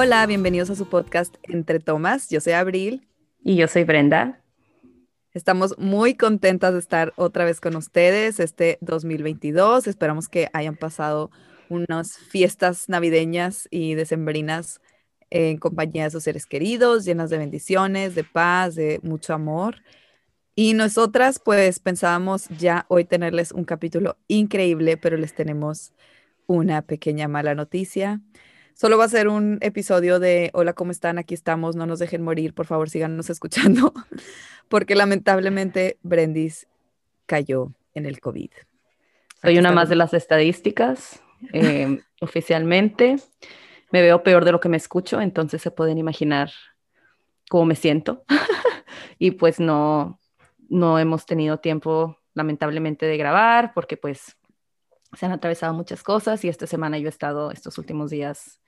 Hola, bienvenidos a su podcast Entre Tomas. Yo soy Abril. Y yo soy Brenda. Estamos muy contentas de estar otra vez con ustedes este 2022. Esperamos que hayan pasado unas fiestas navideñas y decembrinas en compañía de sus seres queridos, llenas de bendiciones, de paz, de mucho amor. Y nosotras pues pensábamos ya hoy tenerles un capítulo increíble, pero les tenemos una pequeña mala noticia. Solo va a ser un episodio de Hola, ¿cómo están? Aquí estamos, no nos dejen morir, por favor, síganos escuchando, porque lamentablemente Brendis cayó en el COVID. Soy una más de las estadísticas, em, oficialmente. Me veo peor de lo que me escucho, entonces se pueden imaginar cómo me siento. y pues no, no hemos tenido tiempo, lamentablemente, de grabar, porque pues se han atravesado muchas cosas y esta semana yo he estado estos últimos días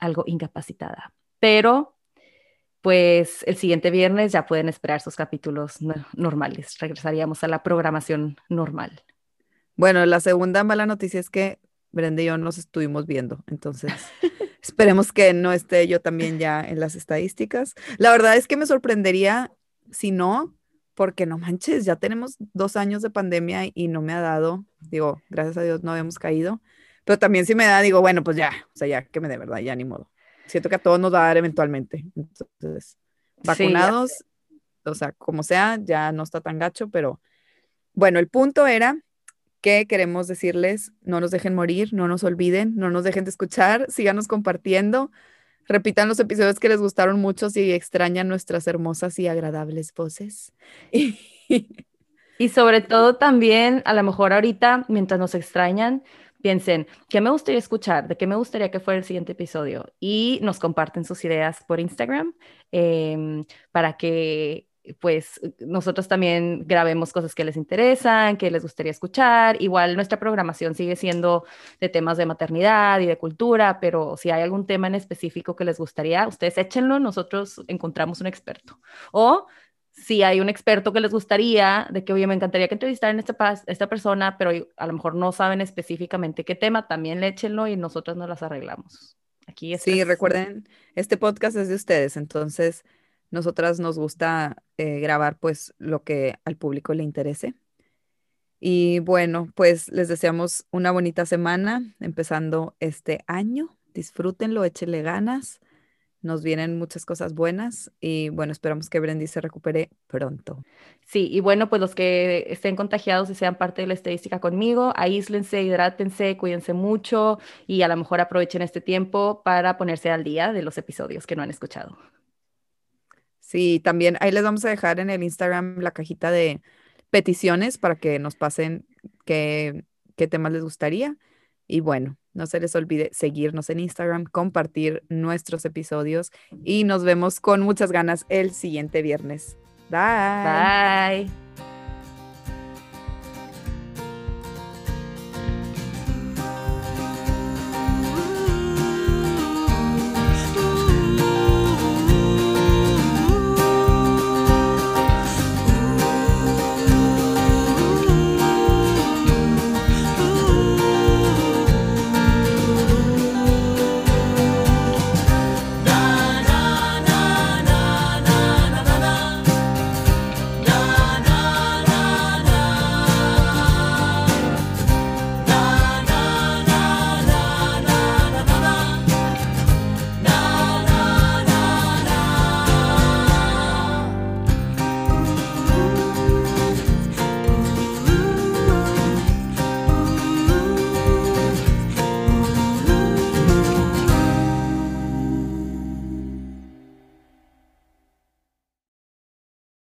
algo incapacitada. Pero pues el siguiente viernes ya pueden esperar sus capítulos normales. Regresaríamos a la programación normal. Bueno, la segunda mala noticia es que Brenda y yo nos estuvimos viendo, entonces esperemos que no esté yo también ya en las estadísticas. La verdad es que me sorprendería si no, porque no manches, ya tenemos dos años de pandemia y no me ha dado, digo, gracias a Dios no habíamos caído, pero también si me da, digo, bueno, pues ya, o sea, ya que me dé verdad, ya ni modo. Siento que a todos nos va a dar eventualmente. Entonces, vacunados, o sea, como sea, ya no está tan gacho, pero bueno, el punto era que queremos decirles, no nos dejen morir, no nos olviden, no nos dejen de escuchar, síganos compartiendo, repitan los episodios que les gustaron mucho si extrañan nuestras hermosas y agradables voces. Y sobre todo también, a lo mejor ahorita, mientras nos extrañan, piensen, ¿qué me gustaría escuchar? ¿De qué me gustaría que fuera el siguiente episodio? Y nos comparten sus ideas por Instagram em, para que pues nosotros también grabemos cosas que les interesan, que les gustaría escuchar. Igual nuestra programación sigue siendo de temas de maternidad y de cultura, pero si hay algún tema en específico que les gustaría, ustedes échenlo, nosotros encontramos un experto. O si hay un experto que les gustaría, de que, oye, me encantaría que entrevistaran a esta, esta persona, pero a lo mejor no saben específicamente qué tema, también échenlo y nosotros nos las arreglamos. Aquí sí, recuerden, este podcast es de ustedes, entonces nosotras nos gusta eh, grabar pues lo que al público le interese. Y bueno, pues les deseamos una bonita semana empezando este año. Disfrútenlo, échenle ganas nos vienen muchas cosas buenas y bueno, esperamos que Brendy se recupere pronto. Sí, y bueno, pues los que estén contagiados y sean parte de la estadística conmigo, aíslense, hidrátense, cuídense mucho y a lo mejor aprovechen este tiempo para ponerse al día de los episodios que no han escuchado. Sí, también ahí les vamos a dejar en el Instagram la cajita de peticiones para que nos pasen qué, qué temas les gustaría. Y bueno, no se les olvide seguirnos en Instagram, compartir nuestros episodios y nos vemos con muchas ganas el siguiente viernes. Bye. Bye.